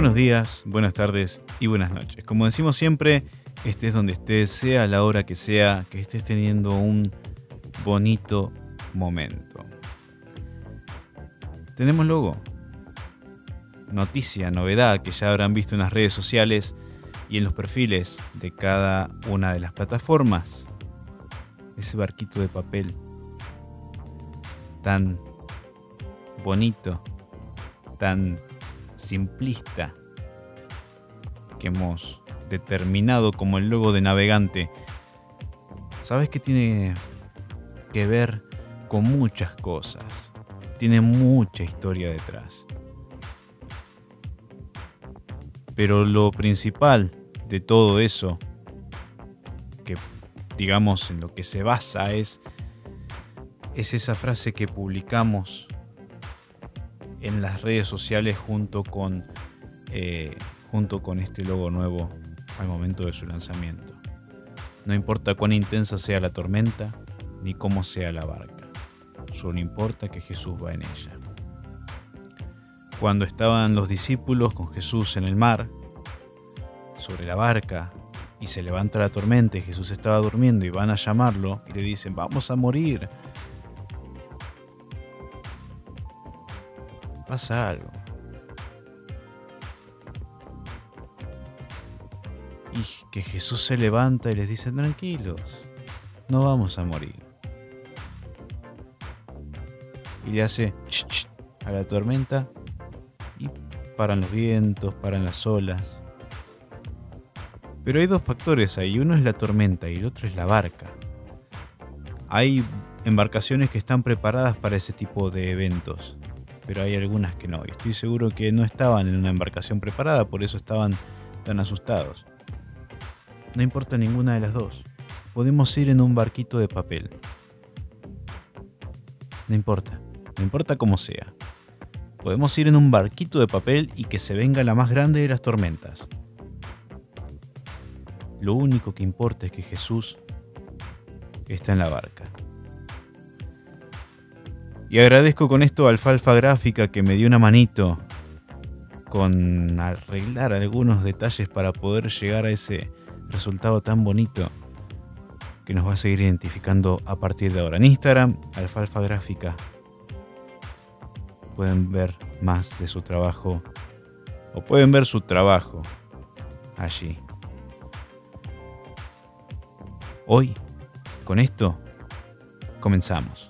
Buenos días, buenas tardes y buenas noches. Como decimos siempre, estés donde estés, sea la hora que sea, que estés teniendo un bonito momento. Tenemos logo. Noticia, novedad que ya habrán visto en las redes sociales y en los perfiles de cada una de las plataformas. Ese barquito de papel tan bonito, tan simplista que hemos determinado como el logo de navegante, sabes que tiene que ver con muchas cosas. Tiene mucha historia detrás. Pero lo principal de todo eso, que digamos en lo que se basa es, es esa frase que publicamos en las redes sociales junto con, eh, junto con este logo nuevo al momento de su lanzamiento. No importa cuán intensa sea la tormenta, ni cómo sea la barca, solo importa que Jesús va en ella. Cuando estaban los discípulos con Jesús en el mar, sobre la barca, y se levanta la tormenta y Jesús estaba durmiendo y van a llamarlo y le dicen, vamos a morir, pasa algo. Y que Jesús se levanta y les dice, tranquilos, no vamos a morir. Y le hace a la tormenta y paran los vientos, paran las olas. Pero hay dos factores ahí, uno es la tormenta y el otro es la barca. Hay embarcaciones que están preparadas para ese tipo de eventos pero hay algunas que no. Y estoy seguro que no estaban en una embarcación preparada, por eso estaban tan asustados. No importa ninguna de las dos. Podemos ir en un barquito de papel. No importa. No importa cómo sea. Podemos ir en un barquito de papel y que se venga la más grande de las tormentas. Lo único que importa es que Jesús está en la barca. Y agradezco con esto a Alfalfa Gráfica que me dio una manito con arreglar algunos detalles para poder llegar a ese resultado tan bonito que nos va a seguir identificando a partir de ahora. En Instagram, Alfalfa Gráfica. Pueden ver más de su trabajo o pueden ver su trabajo allí. Hoy, con esto, comenzamos.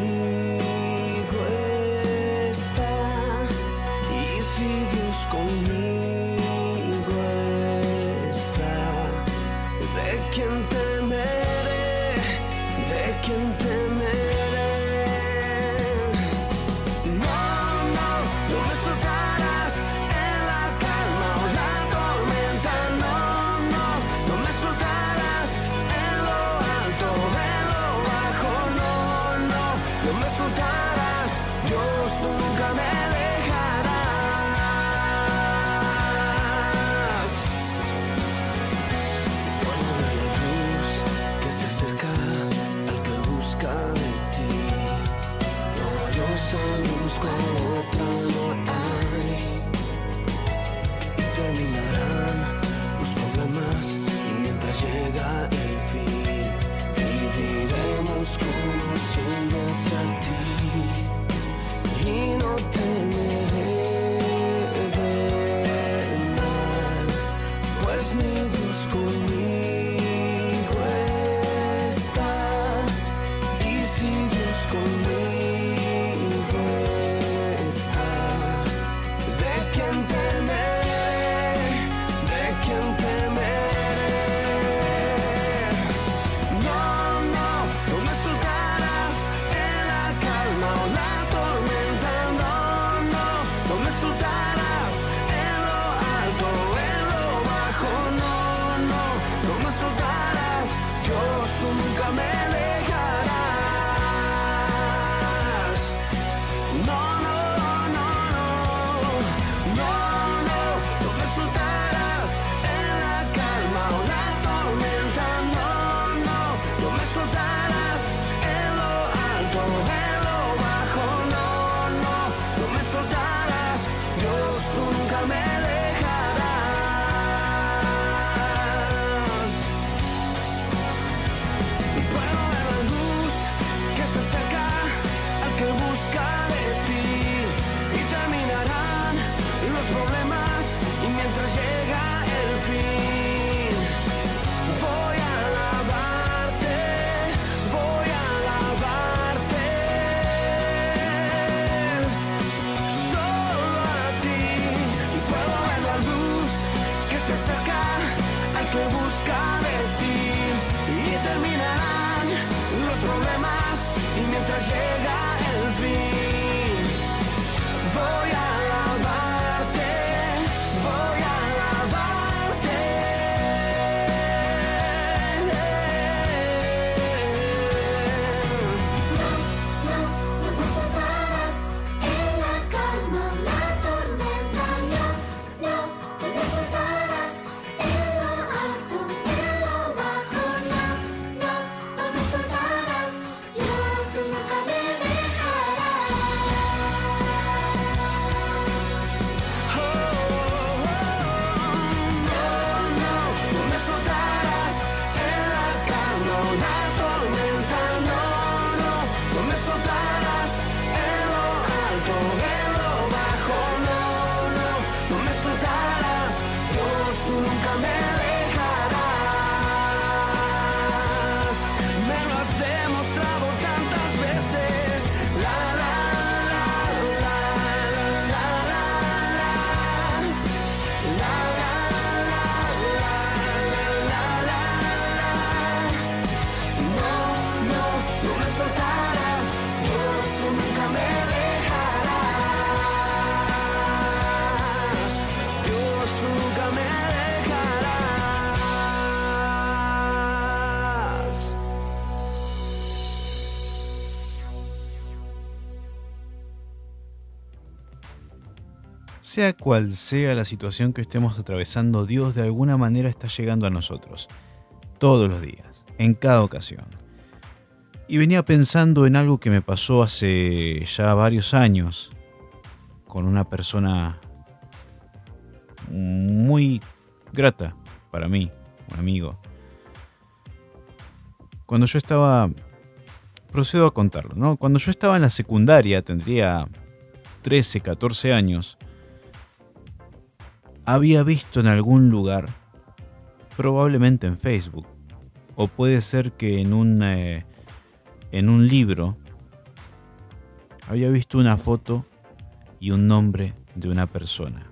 Sea cual sea la situación que estemos atravesando, Dios de alguna manera está llegando a nosotros. Todos los días, en cada ocasión. Y venía pensando en algo que me pasó hace ya varios años con una persona muy grata para mí, un amigo. Cuando yo estaba, procedo a contarlo, ¿no? Cuando yo estaba en la secundaria, tendría 13, 14 años, había visto en algún lugar, probablemente en Facebook, o puede ser que en un, eh, en un libro, había visto una foto y un nombre de una persona.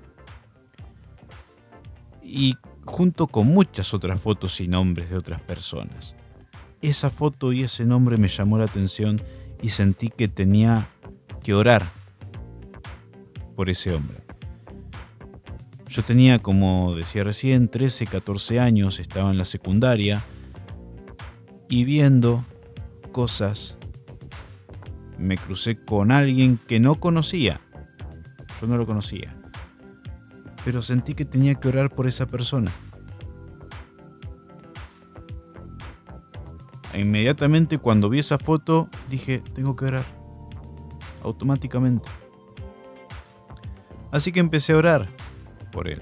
Y junto con muchas otras fotos y nombres de otras personas. Esa foto y ese nombre me llamó la atención y sentí que tenía que orar por ese hombre. Yo tenía, como decía recién, 13, 14 años, estaba en la secundaria y viendo cosas me crucé con alguien que no conocía. Yo no lo conocía. Pero sentí que tenía que orar por esa persona. E inmediatamente cuando vi esa foto dije, tengo que orar. Automáticamente. Así que empecé a orar por él.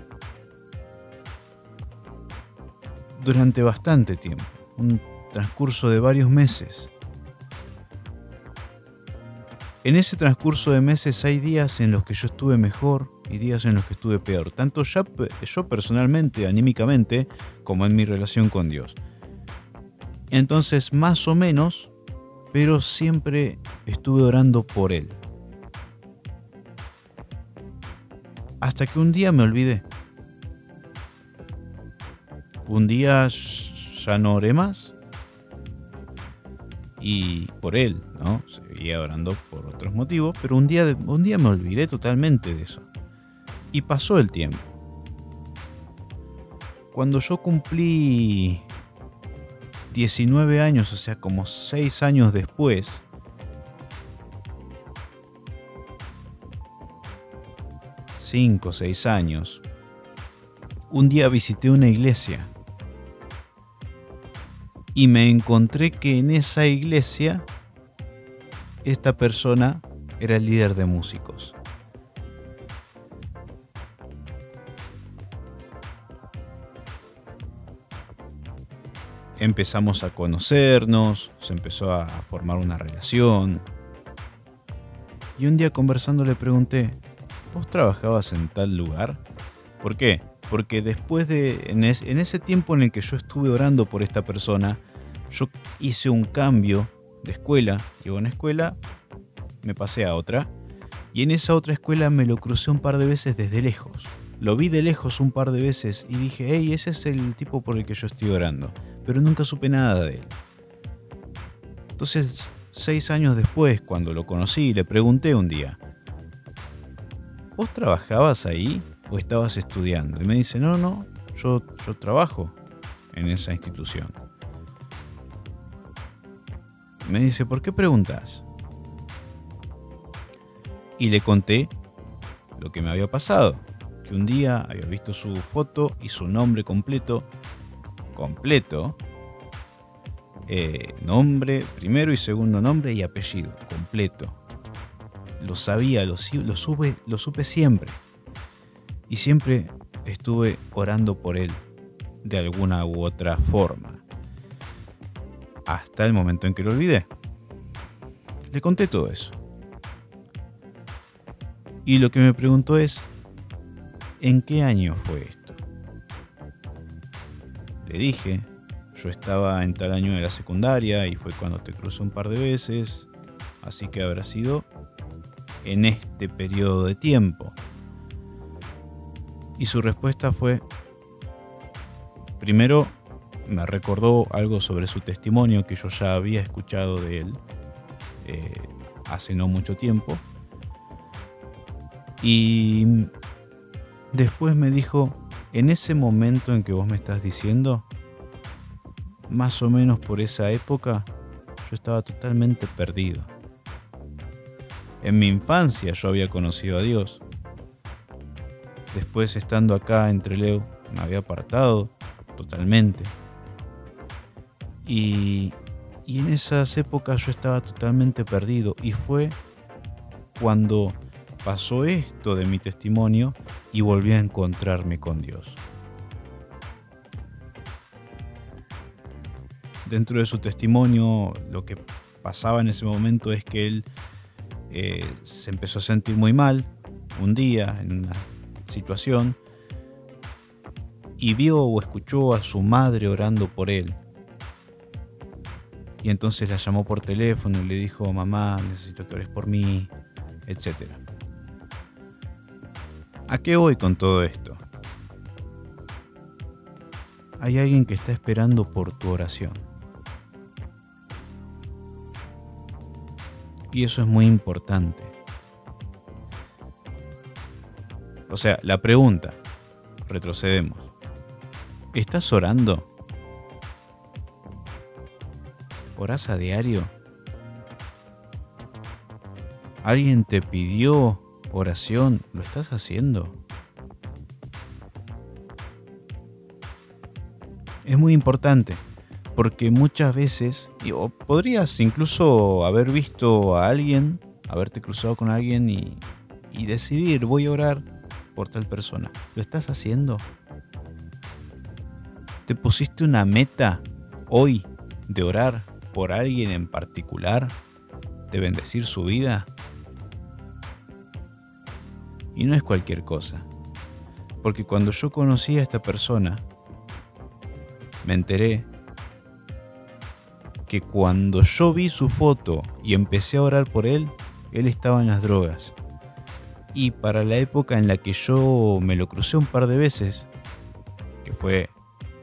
Durante bastante tiempo, un transcurso de varios meses. En ese transcurso de meses hay días en los que yo estuve mejor y días en los que estuve peor, tanto yo, yo personalmente, anímicamente, como en mi relación con Dios. Entonces, más o menos, pero siempre estuve orando por Él. Hasta que un día me olvidé. Un día ya no oré más. Y por él, ¿no? Seguía orando por otros motivos, pero un día, un día me olvidé totalmente de eso. Y pasó el tiempo. Cuando yo cumplí 19 años, o sea, como 6 años después, 5 o 6 años, un día visité una iglesia y me encontré que en esa iglesia esta persona era el líder de músicos. Empezamos a conocernos, se empezó a formar una relación. Y un día conversando le pregunté, ¿vos trabajabas en tal lugar? ¿Por qué? Porque después de, en, ese tiempo en el que yo estuve orando por esta persona, yo hice un cambio de escuela. Llego a una escuela, me pasé a otra. Y en esa otra escuela me lo crucé un par de veces desde lejos. Lo vi de lejos un par de veces y dije, hey, ese es el tipo por el que yo estoy orando. Pero nunca supe nada de él. Entonces, seis años después, cuando lo conocí, le pregunté un día, ¿vos trabajabas ahí o estabas estudiando? Y me dice, no, no, yo, yo trabajo en esa institución. Me dice, ¿por qué preguntas? Y le conté lo que me había pasado, que un día había visto su foto y su nombre completo, completo, eh, nombre, primero y segundo nombre y apellido, completo. Lo sabía, lo, supe, lo supe siempre. Y siempre estuve orando por él, de alguna u otra forma. Hasta el momento en que lo olvidé. Le conté todo eso. Y lo que me preguntó es, ¿en qué año fue esto? Le dije, yo estaba en tal año de la secundaria y fue cuando te crucé un par de veces, así que habrá sido en este periodo de tiempo. Y su respuesta fue, primero me recordó algo sobre su testimonio que yo ya había escuchado de él eh, hace no mucho tiempo. Y después me dijo, en ese momento en que vos me estás diciendo, más o menos por esa época, yo estaba totalmente perdido. En mi infancia yo había conocido a Dios. Después estando acá entre Leo, me había apartado totalmente. Y, y en esas épocas yo estaba totalmente perdido. Y fue cuando pasó esto de mi testimonio y volví a encontrarme con Dios. Dentro de su testimonio, lo que pasaba en ese momento es que él eh, se empezó a sentir muy mal un día en una situación y vio o escuchó a su madre orando por él. Y entonces la llamó por teléfono y le dijo, mamá, necesito que ores por mí, etcétera. ¿A qué voy con todo esto? Hay alguien que está esperando por tu oración. Y eso es muy importante. O sea, la pregunta, retrocedemos. ¿Estás orando? ¿Orás a diario? ¿Alguien te pidió oración, ¿lo estás haciendo? Es muy importante, porque muchas veces, o podrías incluso haber visto a alguien, haberte cruzado con alguien y, y decidir, voy a orar por tal persona. ¿Lo estás haciendo? ¿Te pusiste una meta hoy de orar por alguien en particular? ¿De bendecir su vida? Y no es cualquier cosa. Porque cuando yo conocí a esta persona, me enteré que cuando yo vi su foto y empecé a orar por él, él estaba en las drogas. Y para la época en la que yo me lo crucé un par de veces, que fue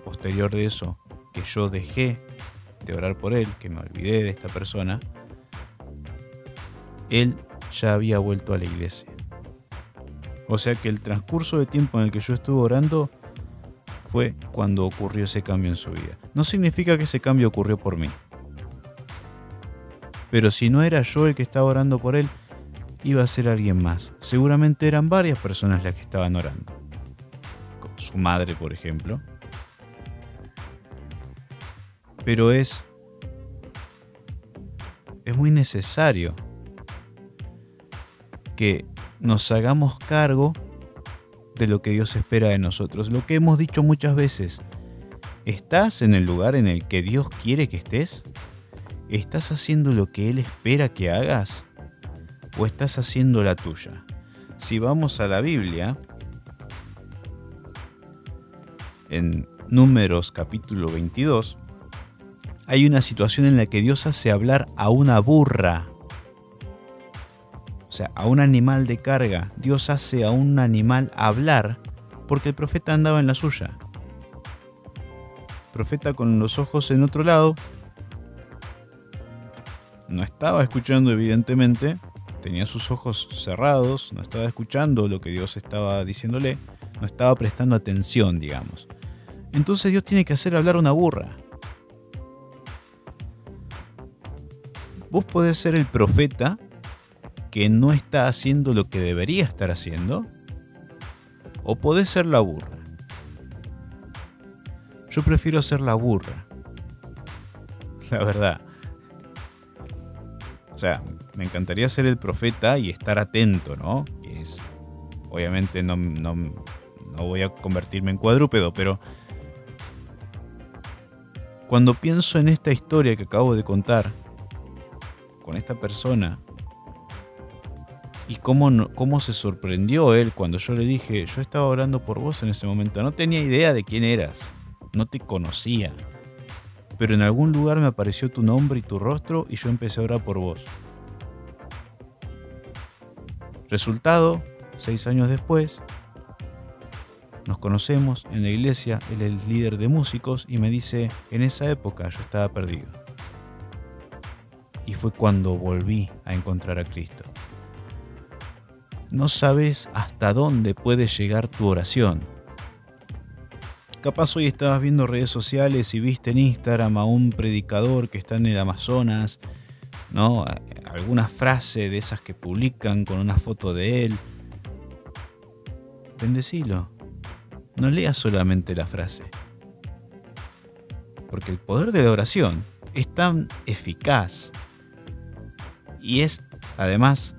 posterior de eso, que yo dejé de orar por él, que me olvidé de esta persona, él ya había vuelto a la iglesia. O sea que el transcurso de tiempo en el que yo estuve orando fue cuando ocurrió ese cambio en su vida. No significa que ese cambio ocurrió por mí. Pero si no era yo el que estaba orando por él, iba a ser alguien más. Seguramente eran varias personas las que estaban orando. Su madre, por ejemplo. Pero es es muy necesario que nos hagamos cargo de lo que Dios espera de nosotros. Lo que hemos dicho muchas veces, ¿estás en el lugar en el que Dios quiere que estés? ¿Estás haciendo lo que Él espera que hagas? ¿O estás haciendo la tuya? Si vamos a la Biblia, en Números capítulo 22, hay una situación en la que Dios hace hablar a una burra. O sea, a un animal de carga. Dios hace a un animal hablar porque el profeta andaba en la suya. profeta con los ojos en otro lado. No estaba escuchando evidentemente. Tenía sus ojos cerrados. No estaba escuchando lo que Dios estaba diciéndole. No estaba prestando atención, digamos. Entonces Dios tiene que hacer hablar una burra. Vos podés ser el profeta que no está haciendo lo que debería estar haciendo, o podés ser la burra. Yo prefiero ser la burra. La verdad. O sea, me encantaría ser el profeta y estar atento, ¿no? Es, obviamente no, no, no voy a convertirme en cuadrúpedo, pero cuando pienso en esta historia que acabo de contar, con esta persona y cómo, cómo se sorprendió él cuando yo le dije, yo estaba orando por vos en ese momento, no tenía idea de quién eras, no te conocía, pero en algún lugar me apareció tu nombre y tu rostro y yo empecé a orar por vos. Resultado, seis años después, nos conocemos en la iglesia, él es el líder de músicos y me dice, en esa época yo estaba perdido y fue cuando volví a encontrar a Cristo. No sabes hasta dónde puede llegar tu oración. Capaz hoy estabas viendo redes sociales y viste en Instagram a un predicador que está en el Amazonas, ¿no? Alguna frase de esas que publican con una foto de él. Bendecilo. No leas solamente la frase. Porque el poder de la oración es tan eficaz y es, además,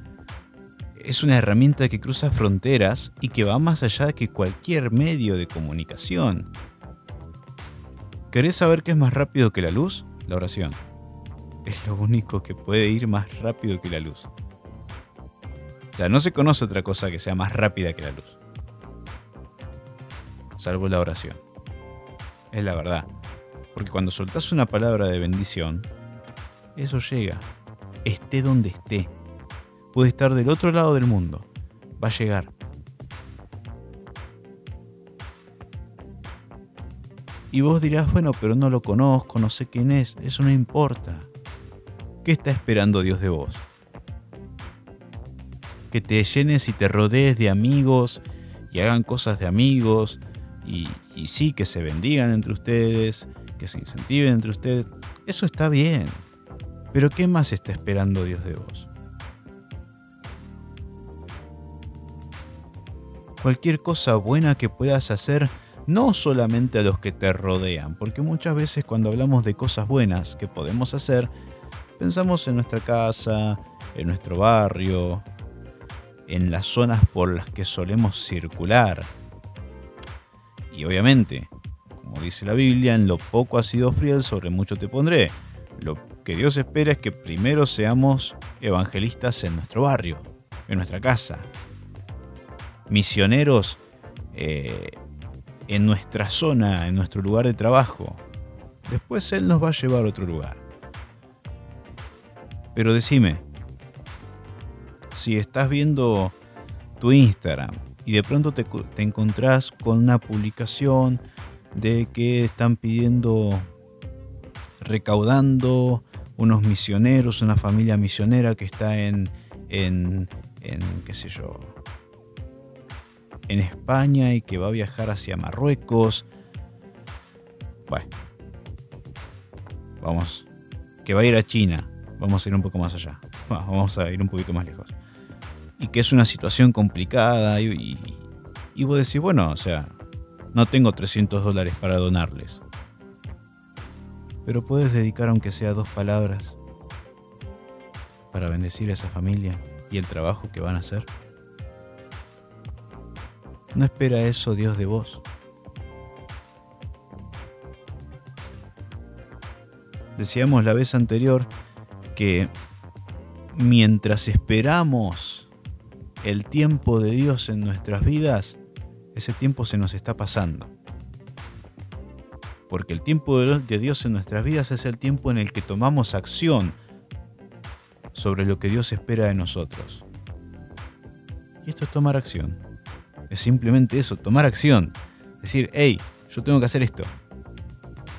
es una herramienta que cruza fronteras y que va más allá que cualquier medio de comunicación. ¿Querés saber qué es más rápido que la luz? La oración. Es lo único que puede ir más rápido que la luz. O sea, no se conoce otra cosa que sea más rápida que la luz. Salvo la oración. Es la verdad. Porque cuando soltás una palabra de bendición, eso llega esté donde esté. Puede estar del otro lado del mundo. Va a llegar. Y vos dirás, bueno, pero no lo conozco, no sé quién es. Eso no importa. ¿Qué está esperando Dios de vos? Que te llenes y te rodees de amigos y hagan cosas de amigos y, sí, que se bendigan entre ustedes, que se incentiven entre ustedes. Eso está bien. Pero ¿qué más está esperando Dios de vos? Cualquier cosa buena que puedas hacer, no solamente a los que te rodean, porque muchas veces cuando hablamos de cosas buenas que podemos hacer, pensamos en nuestra casa, en nuestro barrio, en las zonas por las que solemos circular. Y obviamente, como dice la Biblia, en lo poco has sido fiel, sobre mucho te pondré. Lo que Dios espera es que primero seamos evangelistas en nuestro barrio, en nuestra casa, misioneros eh, en nuestra zona, en nuestro lugar de trabajo. Después Él nos va a llevar a otro lugar. Pero decime, si estás viendo tu Instagram y de pronto te, te encontrás con una publicación de que están pidiendo, recaudando unos misioneros, una familia misionera que está en, en, en, qué sé yo, en España y que va a viajar hacia Marruecos. Bueno, vamos, que va a ir a China. Vamos a ir un poco más allá. Vamos a ir un poquito más lejos. y que es una situación complicada y, y, y vos decís, bueno, o sea, no tengo 300 dólares para donarles. Pero puedes dedicar aunque sea dos palabras para bendecir a esa familia y el trabajo que van a hacer. No espera eso Dios de vos. Decíamos la vez anterior que mientras esperamos el tiempo de Dios en nuestras vidas, ese tiempo se nos está pasando. Porque el tiempo de Dios en nuestras vidas es el tiempo en el que tomamos acción sobre lo que Dios espera de nosotros. Y esto es tomar acción. Es simplemente eso, tomar acción. Decir, hey, yo tengo que hacer esto.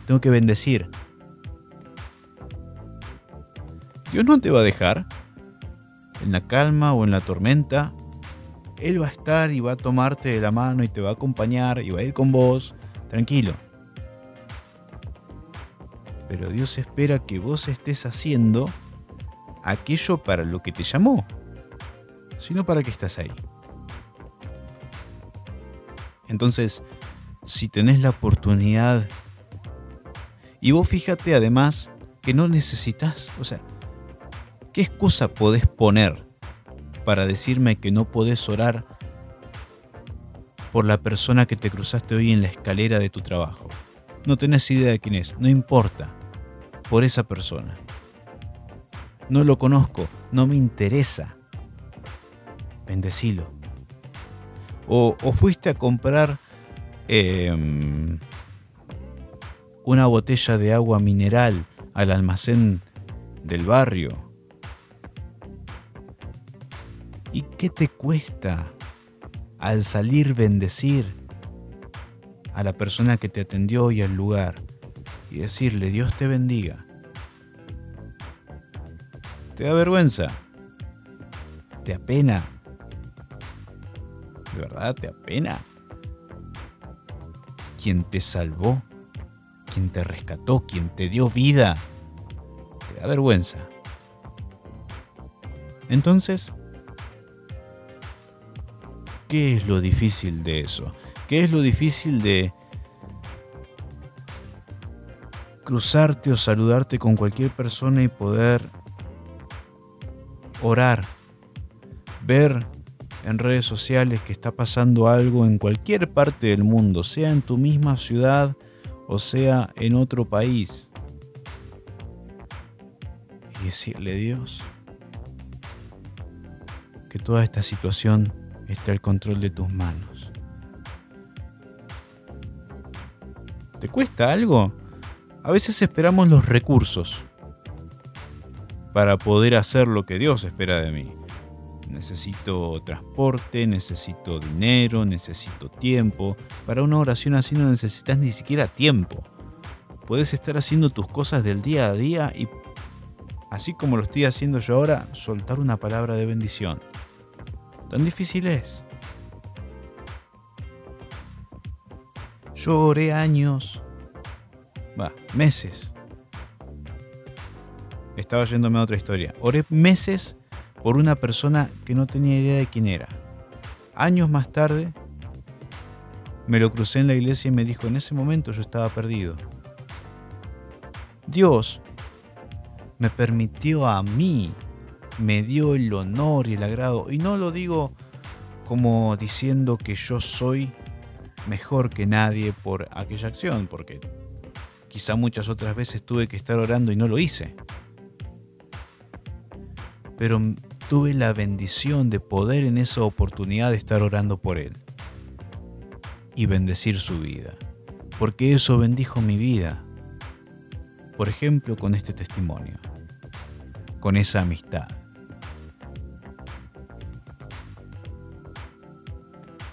Tengo que bendecir. Dios no te va a dejar en la calma o en la tormenta. Él va a estar y va a tomarte de la mano y te va a acompañar y va a ir con vos. Tranquilo. Pero Dios espera que vos estés haciendo aquello para lo que te llamó, sino para que estás ahí. Entonces, si tenés la oportunidad, y vos fíjate además que no necesitas, o sea, ¿qué excusa podés poner para decirme que no podés orar por la persona que te cruzaste hoy en la escalera de tu trabajo? No tenés idea de quién es, no importa, por esa persona. No lo conozco, no me interesa. Bendecilo o, fuiste a comprar em, una botella de agua mineral al almacén del barrio. ¿Y qué te cuesta al salir bendecir a la persona que te atendió y al lugar y decirle Dios te bendiga? ¿Te da vergüenza? ¿Te apena? ¿De verdad te apena? Quien te salvó, quien te rescató, quien te dio vida, te da vergüenza. Entonces, ¿qué es lo difícil de eso? ¿Qué es lo difícil de cruzarte o saludarte con cualquier persona y poder orar, ver en redes sociales que está pasando algo en cualquier parte del mundo, sea en tu misma ciudad o sea en otro país. Y decirle Dios que toda esta situación esté al control de tus manos. ¿Te cuesta algo? A veces esperamos los recursos para poder hacer lo que Dios espera de mí necesito transporte, necesito dinero, necesito tiempo. Para una oración así no necesitas ni siquiera tiempo. Puedes estar haciendo tus cosas del día a día y, así como lo estoy haciendo yo ahora, soltar una palabra de bendición. ¿Tan difícil es? Yo oré años, va, meses. Estaba yéndome a otra historia. Oré meses por una persona que no tenía idea de quién era. Años más tarde, me lo crucé en la iglesia y me dijo, en ese momento yo estaba perdido. Dios me permitió a mí, me dio el honor y el agrado, y no lo digo como diciendo que yo soy mejor que nadie por aquella acción, porque quizá muchas otras veces tuve que estar orando y no lo hice. Pero tuve la bendición de poder en esa oportunidad de estar orando por él y bendecir su vida, porque eso bendijo mi vida. Por ejemplo, con este testimonio, con esa amistad.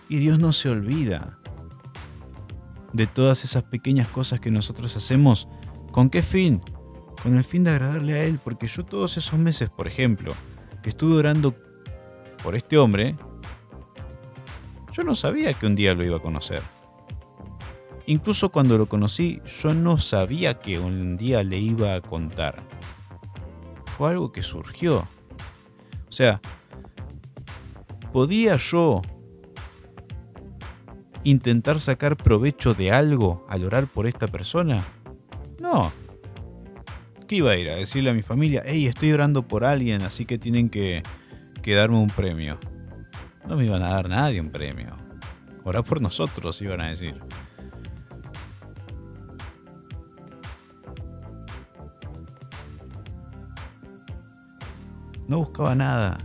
Y Dios no se olvida de todas esas pequeñas cosas que nosotros hacemos. ¿Con qué fin? Con el fin de agradarle a Él, porque yo todos esos meses, por ejemplo, que estuve orando por este hombre, yo no sabía que un día lo iba a conocer. Incluso cuando lo conocí, yo no sabía que un día le iba a contar. Fue algo que surgió. O sea, ¿podía yo intentar sacar provecho de algo al orar por esta persona? No. ¿Qué iba a ir a decirle a mi familia? Hey, estoy orando por alguien, así que tienen que, que darme un premio. No me iban a dar nadie un premio. Orá por nosotros, iban a decir. No buscaba nada.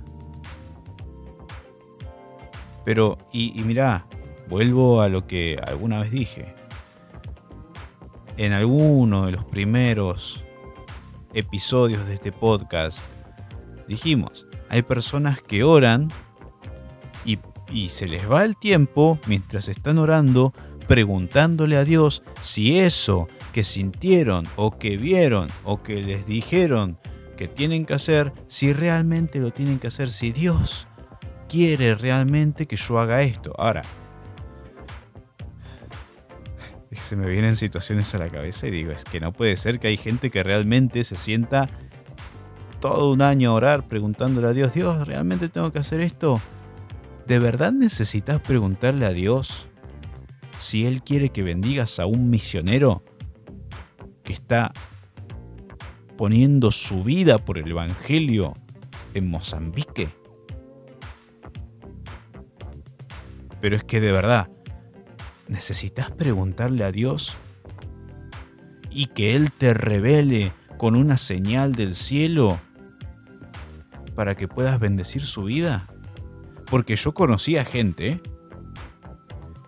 Pero, y, y mirá, vuelvo a lo que alguna vez dije. En alguno de los primeros episodios de este podcast, dijimos, hay personas que oran y, se les va el tiempo mientras están orando preguntándole a Dios si eso que sintieron o que vieron o que les dijeron que tienen que hacer, si realmente lo tienen que hacer, si Dios quiere realmente que yo haga esto. Ahora, se me vienen situaciones a la cabeza y digo, es que no puede ser que hay gente que realmente se sienta todo un año a orar preguntándole a Dios, Dios, ¿realmente tengo que hacer esto? ¿De verdad necesitas preguntarle a Dios si Él quiere que bendigas a un misionero que está poniendo su vida por el Evangelio en Mozambique? Pero es que de verdad, necesitas preguntarle a Dios y que Él te revele con una señal del cielo para que puedas bendecir su vida. Porque yo conocía gente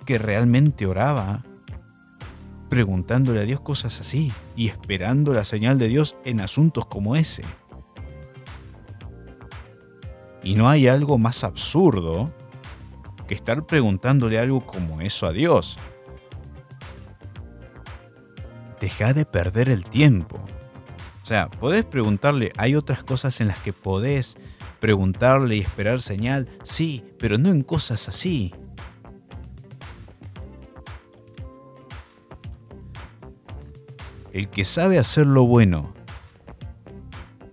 que realmente oraba preguntándole a Dios cosas así y esperando la señal de Dios en asuntos como ese. Y no hay algo más absurdo que estar preguntándole algo como eso a Dios. Deja de perder el tiempo. O sea, podés preguntarle, hay otras cosas en las que podés preguntarle y esperar señal, sí, pero no en cosas así. El que sabe hacer lo bueno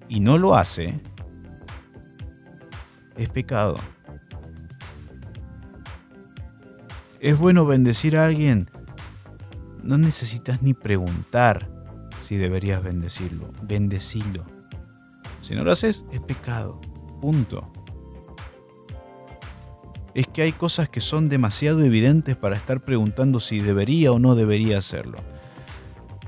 y no lo hace, es pecado. ¿Es bueno bendecir a alguien? No necesitas ni preguntar si deberías bendecirlo. Bendecilo. Si no lo haces, es pecado. Punto. Es que hay cosas que son demasiado evidentes para estar preguntando si debería o no debería hacerlo.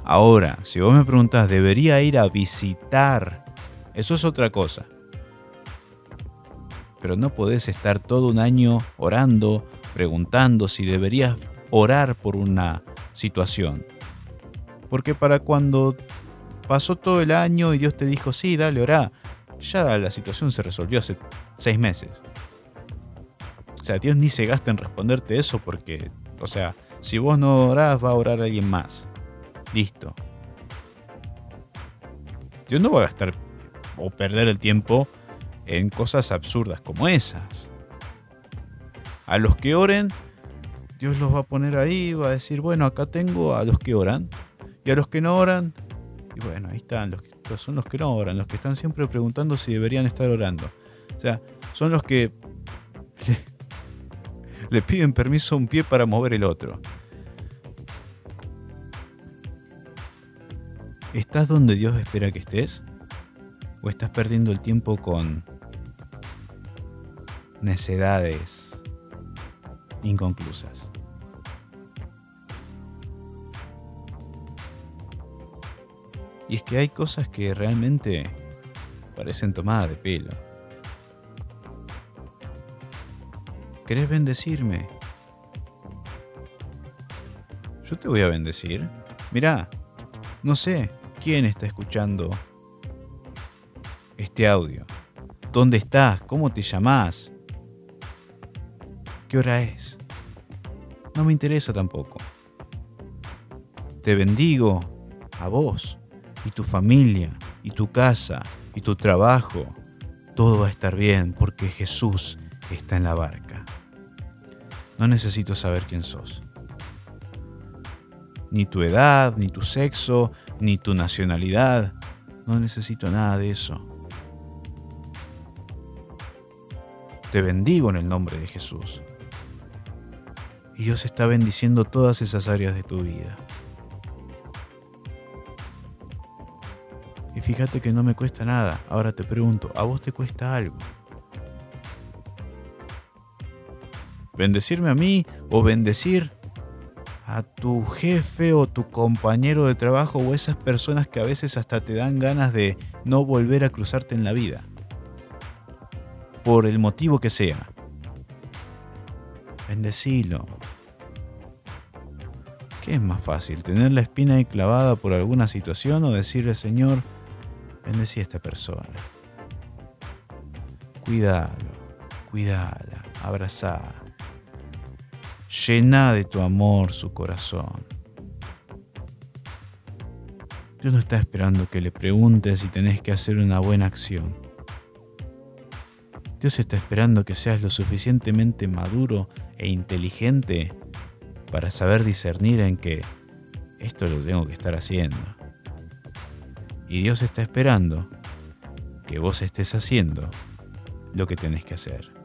Ahora, si vos me preguntás, ¿debería ir a visitar? Eso es otra cosa. Pero no podés estar todo un año orando, preguntando si deberías orar por una situación. Porque para cuando pasó todo el año y Dios te dijo, sí, dale, orá, ya la situación se resolvió hace seis meses. O sea, Dios ni se gasta en responderte eso porque, o sea, si vos no orás, va a orar alguien más. Listo. Dios no va a gastar o perder el tiempo en cosas absurdas como esas. A los que oren, Dios los va a poner ahí, va a decir, bueno, acá tengo a los que oran. Y a los que no oran, y bueno, ahí están, los que, son los que no oran, los que están siempre preguntando si deberían estar orando. O sea, son los que le, le piden permiso a un pie para mover el otro. ¿Estás donde Dios espera que estés? ¿O estás perdiendo el tiempo con necedades inconclusas? Y es que hay cosas que realmente parecen tomadas de pelo. ¿Querés bendecirme? Yo te voy a bendecir. Mirá, no sé, ¿Quién está escuchando este audio? ¿Dónde estás? ¿Cómo te llamas? ¿Qué hora es? No me interesa tampoco. Te bendigo a vos y tu familia y tu casa y tu trabajo. Todo va a estar bien porque Jesús está en la barca. No necesito saber quién sos. Ni tu edad, ni tu sexo, ni tu nacionalidad. No necesito nada de eso. te bendigo en el nombre de Jesús. Y Dios está bendiciendo todas esas áreas de tu vida. Y fíjate que no me cuesta nada. Ahora te pregunto, ¿a vos te cuesta algo? ¿Bendecirme a mí o bendecir a tu jefe o tu compañero de trabajo o esas personas que a veces hasta te dan ganas de no volver a cruzarte en la vida? Por el motivo que sea. Bendecilo. ¿Qué es más fácil? ¿Tener la espina ahí clavada por alguna situación o decirle, Señor, bendecí a esta persona? Cuídalo, cuídala, abrazá. Llena de tu amor su corazón. Dios no está esperando que le preguntes si tenés que hacer una buena acción. Dios está esperando que seas lo suficientemente maduro e inteligente para saber discernir en que esto lo tengo que estar haciendo. Y Dios está esperando que vos estés haciendo lo que tenés que hacer.